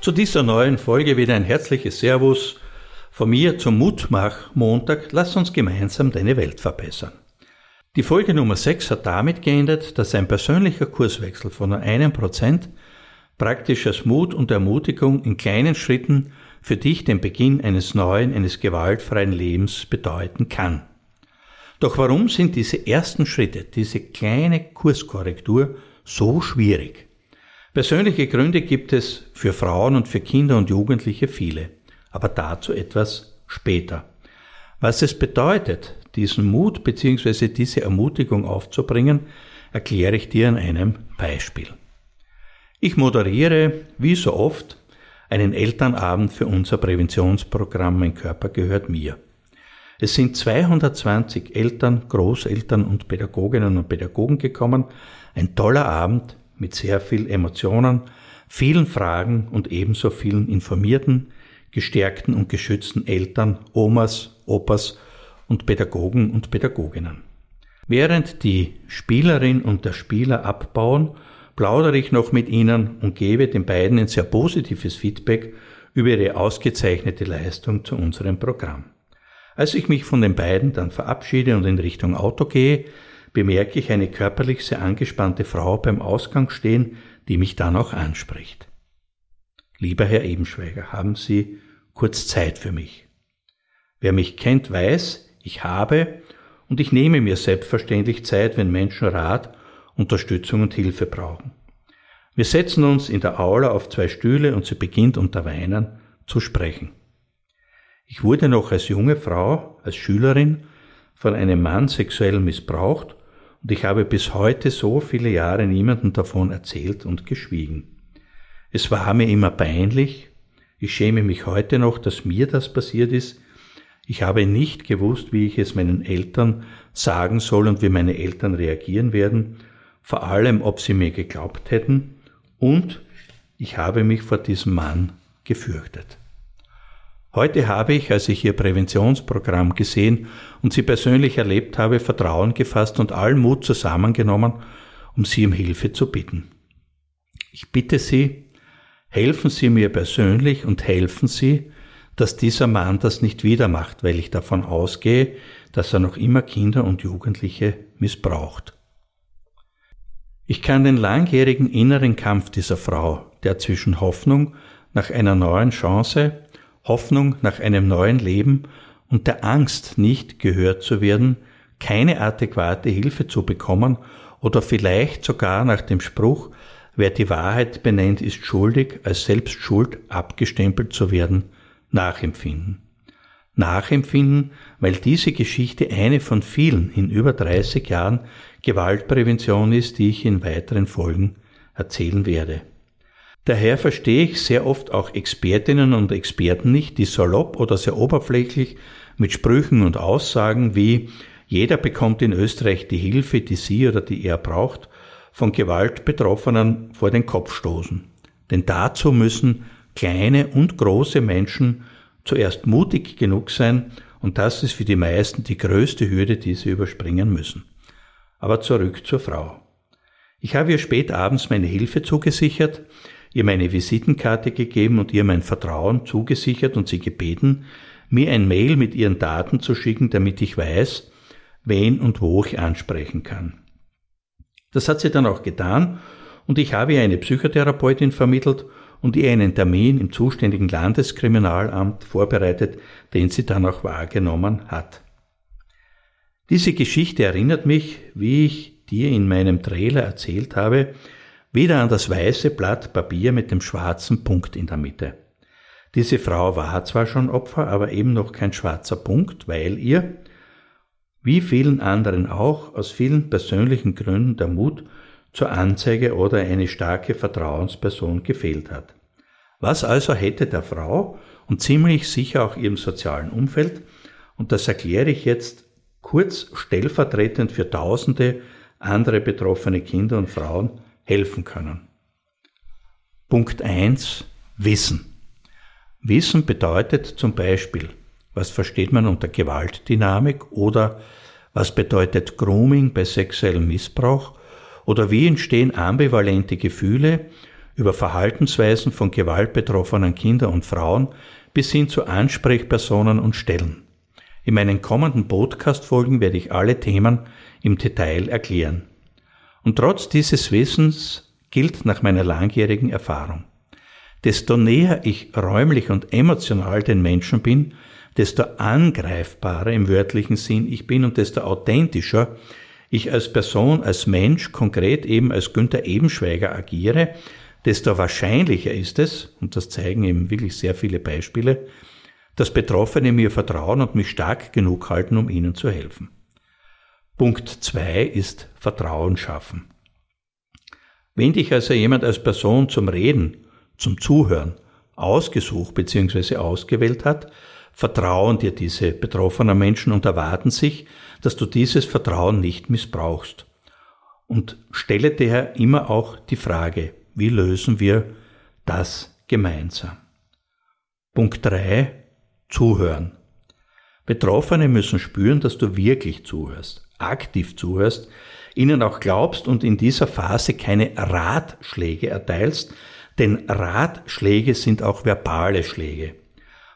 Zu dieser neuen Folge wieder ein herzliches Servus von mir zum Mutmach-Montag. Lass uns gemeinsam deine Welt verbessern. Die Folge Nummer 6 hat damit geendet, dass ein persönlicher Kurswechsel von nur einem Prozent praktisch als Mut und Ermutigung in kleinen Schritten für dich den Beginn eines neuen, eines gewaltfreien Lebens bedeuten kann. Doch warum sind diese ersten Schritte, diese kleine Kurskorrektur so schwierig? Persönliche Gründe gibt es für Frauen und für Kinder und Jugendliche viele, aber dazu etwas später. Was es bedeutet, diesen Mut bzw. diese Ermutigung aufzubringen, erkläre ich dir an einem Beispiel. Ich moderiere, wie so oft, einen Elternabend für unser Präventionsprogramm Mein Körper gehört mir. Es sind 220 Eltern, Großeltern und Pädagoginnen und Pädagogen gekommen. Ein toller Abend mit sehr viel Emotionen, vielen Fragen und ebenso vielen informierten, gestärkten und geschützten Eltern, Omas, Opas und Pädagogen und Pädagoginnen. Während die Spielerin und der Spieler abbauen, plaudere ich noch mit ihnen und gebe den beiden ein sehr positives Feedback über ihre ausgezeichnete Leistung zu unserem Programm. Als ich mich von den beiden dann verabschiede und in Richtung Auto gehe, bemerke ich eine körperlich sehr angespannte Frau beim Ausgang stehen, die mich dann auch anspricht. Lieber Herr Ebenschweiger, haben Sie kurz Zeit für mich. Wer mich kennt, weiß, ich habe und ich nehme mir selbstverständlich Zeit, wenn Menschen Rat, Unterstützung und Hilfe brauchen. Wir setzen uns in der Aula auf zwei Stühle und sie beginnt unter Weinen zu sprechen. Ich wurde noch als junge Frau, als Schülerin von einem Mann sexuell missbraucht und ich habe bis heute so viele Jahre niemandem davon erzählt und geschwiegen. Es war mir immer peinlich, ich schäme mich heute noch, dass mir das passiert ist. Ich habe nicht gewusst, wie ich es meinen Eltern sagen soll und wie meine Eltern reagieren werden, vor allem ob sie mir geglaubt hätten, und ich habe mich vor diesem Mann gefürchtet. Heute habe ich, als ich Ihr Präventionsprogramm gesehen und Sie persönlich erlebt habe, Vertrauen gefasst und allen Mut zusammengenommen, um Sie um Hilfe zu bitten. Ich bitte Sie, helfen Sie mir persönlich und helfen Sie, dass dieser Mann das nicht wieder macht, weil ich davon ausgehe, dass er noch immer Kinder und Jugendliche missbraucht. Ich kann den langjährigen inneren Kampf dieser Frau, der zwischen Hoffnung nach einer neuen Chance Hoffnung nach einem neuen Leben und der Angst, nicht gehört zu werden, keine adäquate Hilfe zu bekommen oder vielleicht sogar nach dem Spruch, wer die Wahrheit benennt, ist schuldig, als selbst schuld abgestempelt zu werden, nachempfinden. Nachempfinden, weil diese Geschichte eine von vielen in über 30 Jahren Gewaltprävention ist, die ich in weiteren Folgen erzählen werde. Daher verstehe ich sehr oft auch Expertinnen und Experten nicht, die salopp oder sehr oberflächlich mit Sprüchen und Aussagen wie jeder bekommt in Österreich die Hilfe, die sie oder die er braucht, von Gewaltbetroffenen vor den Kopf stoßen. Denn dazu müssen kleine und große Menschen zuerst mutig genug sein, und das ist für die meisten die größte Hürde, die sie überspringen müssen. Aber zurück zur Frau. Ich habe ihr spät abends meine Hilfe zugesichert, ihr meine Visitenkarte gegeben und ihr mein Vertrauen zugesichert und sie gebeten, mir ein Mail mit ihren Daten zu schicken, damit ich weiß, wen und wo ich ansprechen kann. Das hat sie dann auch getan und ich habe ihr eine Psychotherapeutin vermittelt und ihr einen Termin im zuständigen Landeskriminalamt vorbereitet, den sie dann auch wahrgenommen hat. Diese Geschichte erinnert mich, wie ich dir in meinem Trailer erzählt habe, wieder an das weiße Blatt Papier mit dem schwarzen Punkt in der Mitte. Diese Frau war zwar schon Opfer, aber eben noch kein schwarzer Punkt, weil ihr, wie vielen anderen auch, aus vielen persönlichen Gründen der Mut zur Anzeige oder eine starke Vertrauensperson gefehlt hat. Was also hätte der Frau und ziemlich sicher auch ihrem sozialen Umfeld, und das erkläre ich jetzt kurz stellvertretend für tausende andere betroffene Kinder und Frauen, helfen können. Punkt 1. Wissen. Wissen bedeutet zum Beispiel, was versteht man unter Gewaltdynamik oder was bedeutet Grooming bei sexuellem Missbrauch oder wie entstehen ambivalente Gefühle über Verhaltensweisen von gewaltbetroffenen Kindern und Frauen bis hin zu Ansprechpersonen und Stellen. In meinen kommenden Podcast-Folgen werde ich alle Themen im Detail erklären. Und trotz dieses Wissens gilt nach meiner langjährigen Erfahrung. Desto näher ich räumlich und emotional den Menschen bin, desto angreifbarer im wörtlichen Sinn ich bin und desto authentischer ich als Person, als Mensch, konkret eben als Günther Ebenschweiger agiere, desto wahrscheinlicher ist es, und das zeigen eben wirklich sehr viele Beispiele, dass Betroffene mir vertrauen und mich stark genug halten, um ihnen zu helfen. Punkt zwei ist Vertrauen schaffen. Wenn dich also jemand als Person zum Reden, zum Zuhören ausgesucht bzw. ausgewählt hat, vertrauen dir diese betroffenen Menschen und erwarten sich, dass du dieses Vertrauen nicht missbrauchst. Und stelle daher immer auch die Frage, wie lösen wir das gemeinsam? Punkt drei: Zuhören. Betroffene müssen spüren, dass du wirklich zuhörst, aktiv zuhörst, ihnen auch glaubst und in dieser Phase keine Ratschläge erteilst, denn Ratschläge sind auch verbale Schläge.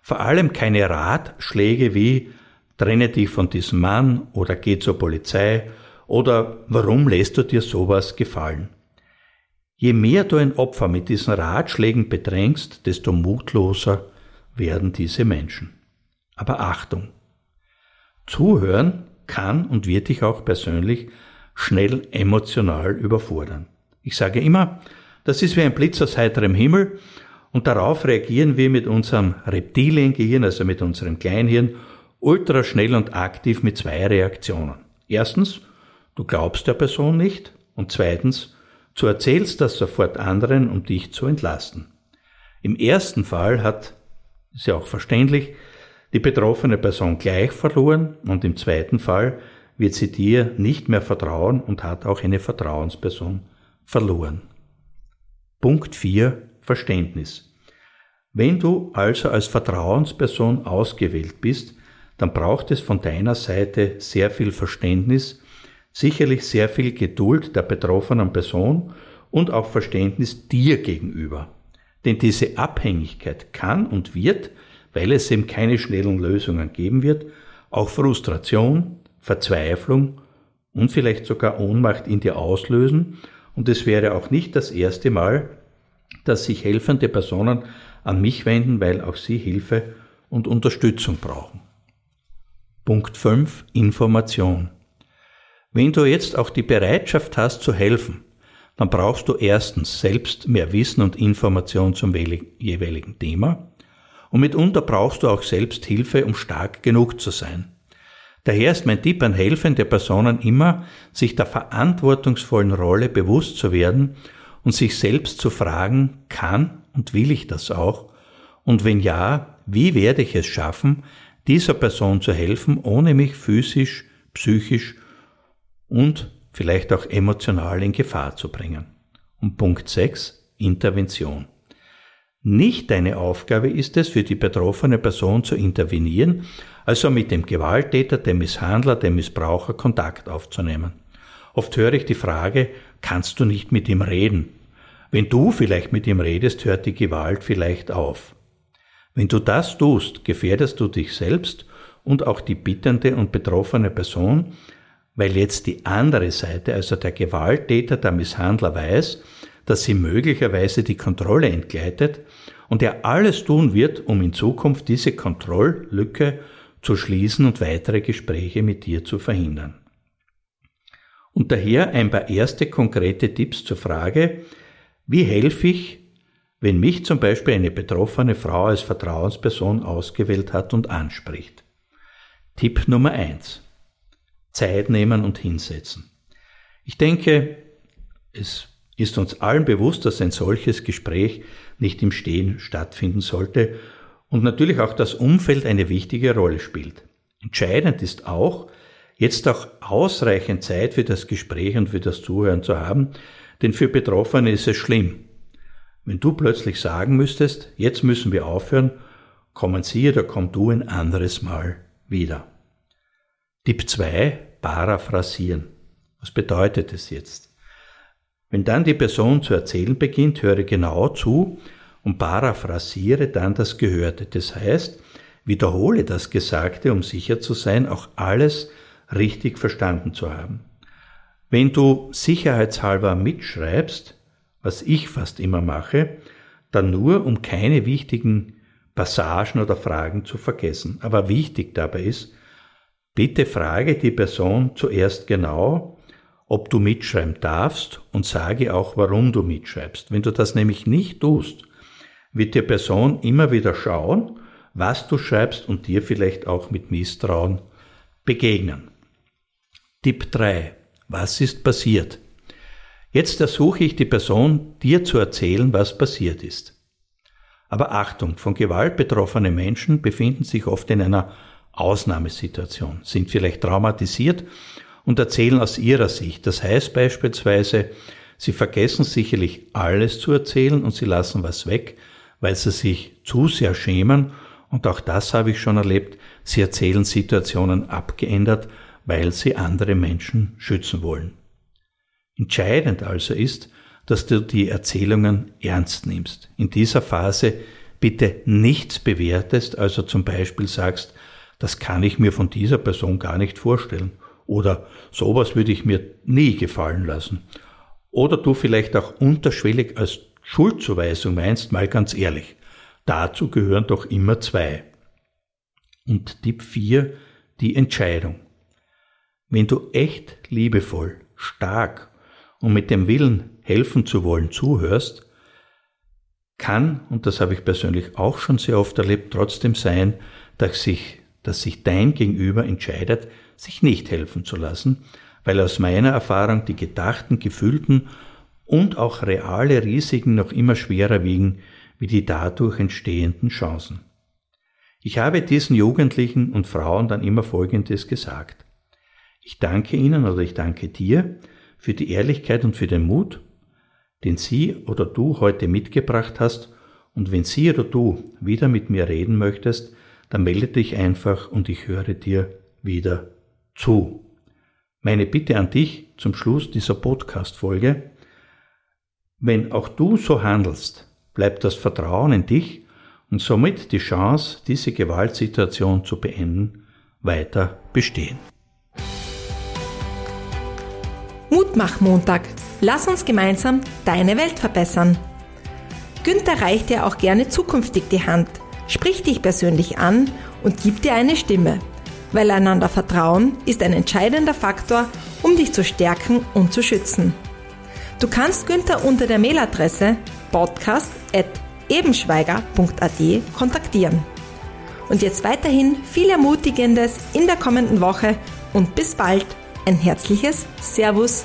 Vor allem keine Ratschläge wie trenne dich von diesem Mann oder geh zur Polizei oder warum lässt du dir sowas gefallen? Je mehr du ein Opfer mit diesen Ratschlägen bedrängst, desto mutloser werden diese Menschen. Aber Achtung! Zuhören kann und wird dich auch persönlich schnell emotional überfordern. Ich sage immer, das ist wie ein Blitz aus heiterem Himmel und darauf reagieren wir mit unserem Reptiliengehirn, also mit unserem Kleinhirn, ultraschnell und aktiv mit zwei Reaktionen. Erstens, du glaubst der Person nicht und zweitens, du erzählst das sofort anderen, um dich zu entlasten. Im ersten Fall hat, ist ja auch verständlich, die betroffene Person gleich verloren und im zweiten Fall wird sie dir nicht mehr vertrauen und hat auch eine Vertrauensperson verloren. Punkt 4. Verständnis. Wenn du also als Vertrauensperson ausgewählt bist, dann braucht es von deiner Seite sehr viel Verständnis, sicherlich sehr viel Geduld der betroffenen Person und auch Verständnis dir gegenüber. Denn diese Abhängigkeit kann und wird weil es eben keine schnellen Lösungen geben wird, auch Frustration, Verzweiflung und vielleicht sogar Ohnmacht in dir auslösen. Und es wäre auch nicht das erste Mal, dass sich helfende Personen an mich wenden, weil auch sie Hilfe und Unterstützung brauchen. Punkt 5. Information. Wenn du jetzt auch die Bereitschaft hast zu helfen, dann brauchst du erstens selbst mehr Wissen und Information zum jeweiligen Thema. Und mitunter brauchst du auch selbst Hilfe, um stark genug zu sein. Daher ist mein Tipp an helfende Personen immer, sich der verantwortungsvollen Rolle bewusst zu werden und sich selbst zu fragen, kann und will ich das auch? Und wenn ja, wie werde ich es schaffen, dieser Person zu helfen, ohne mich physisch, psychisch und vielleicht auch emotional in Gefahr zu bringen? Und Punkt 6, Intervention. Nicht deine Aufgabe ist es, für die betroffene Person zu intervenieren, also mit dem Gewalttäter, dem Misshandler, dem Missbraucher Kontakt aufzunehmen. Oft höre ich die Frage, kannst du nicht mit ihm reden? Wenn du vielleicht mit ihm redest, hört die Gewalt vielleicht auf. Wenn du das tust, gefährdest du dich selbst und auch die bittende und betroffene Person, weil jetzt die andere Seite, also der Gewalttäter, der Misshandler weiß, dass sie möglicherweise die Kontrolle entgleitet und er alles tun wird, um in Zukunft diese Kontrolllücke zu schließen und weitere Gespräche mit dir zu verhindern. Und daher ein paar erste konkrete Tipps zur Frage, wie helfe ich, wenn mich zum Beispiel eine betroffene Frau als Vertrauensperson ausgewählt hat und anspricht. Tipp Nummer eins: Zeit nehmen und hinsetzen. Ich denke, Es ist uns allen bewusst, dass ein solches Gespräch nicht im Stehen stattfinden sollte und natürlich auch das Umfeld eine wichtige Rolle spielt. Entscheidend ist auch, jetzt auch ausreichend Zeit für das Gespräch und für das Zuhören zu haben, denn für Betroffene ist es schlimm. Wenn du plötzlich sagen müsstest, jetzt müssen wir aufhören, kommen sie oder komm du ein anderes Mal wieder. Tipp 2, paraphrasieren. Was bedeutet es jetzt? Wenn dann die Person zu erzählen beginnt, höre genau zu und paraphrasiere dann das Gehörte. Das heißt, wiederhole das Gesagte, um sicher zu sein, auch alles richtig verstanden zu haben. Wenn du sicherheitshalber mitschreibst, was ich fast immer mache, dann nur, um keine wichtigen Passagen oder Fragen zu vergessen. Aber wichtig dabei ist, bitte frage die Person zuerst genau, ob du mitschreiben darfst und sage auch, warum du mitschreibst. Wenn du das nämlich nicht tust, wird die Person immer wieder schauen, was du schreibst und dir vielleicht auch mit Misstrauen begegnen. Tipp 3. Was ist passiert? Jetzt ersuche ich die Person, dir zu erzählen, was passiert ist. Aber Achtung, von Gewalt betroffene Menschen befinden sich oft in einer Ausnahmesituation, sind vielleicht traumatisiert und erzählen aus ihrer Sicht. Das heißt beispielsweise, sie vergessen sicherlich alles zu erzählen und sie lassen was weg, weil sie sich zu sehr schämen. Und auch das habe ich schon erlebt. Sie erzählen Situationen abgeändert, weil sie andere Menschen schützen wollen. Entscheidend also ist, dass du die Erzählungen ernst nimmst. In dieser Phase bitte nichts bewertest, also zum Beispiel sagst, das kann ich mir von dieser Person gar nicht vorstellen. Oder sowas würde ich mir nie gefallen lassen. Oder du vielleicht auch unterschwellig als Schuldzuweisung meinst, mal ganz ehrlich. Dazu gehören doch immer zwei. Und Tipp 4, die Entscheidung. Wenn du echt liebevoll, stark und mit dem Willen helfen zu wollen zuhörst, kann, und das habe ich persönlich auch schon sehr oft erlebt, trotzdem sein, dass sich, dass sich dein Gegenüber entscheidet, sich nicht helfen zu lassen, weil aus meiner Erfahrung die gedachten, gefühlten und auch reale Risiken noch immer schwerer wiegen wie die dadurch entstehenden Chancen. Ich habe diesen Jugendlichen und Frauen dann immer Folgendes gesagt. Ich danke Ihnen oder ich danke dir für die Ehrlichkeit und für den Mut, den Sie oder du heute mitgebracht hast, und wenn Sie oder du wieder mit mir reden möchtest, dann melde dich einfach und ich höre dir wieder zu. Meine Bitte an dich zum Schluss dieser Podcast-Folge, wenn auch du so handelst, bleibt das Vertrauen in dich und somit die Chance, diese Gewaltsituation zu beenden, weiter bestehen. Mutmach-Montag. Lass uns gemeinsam deine Welt verbessern. Günther reicht dir auch gerne zukünftig die Hand, spricht dich persönlich an und gibt dir eine Stimme. Weil einander vertrauen ist ein entscheidender Faktor, um dich zu stärken und zu schützen. Du kannst Günther unter der Mailadresse podcast.ebenschweiger.at kontaktieren. Und jetzt weiterhin viel Ermutigendes in der kommenden Woche und bis bald. Ein herzliches Servus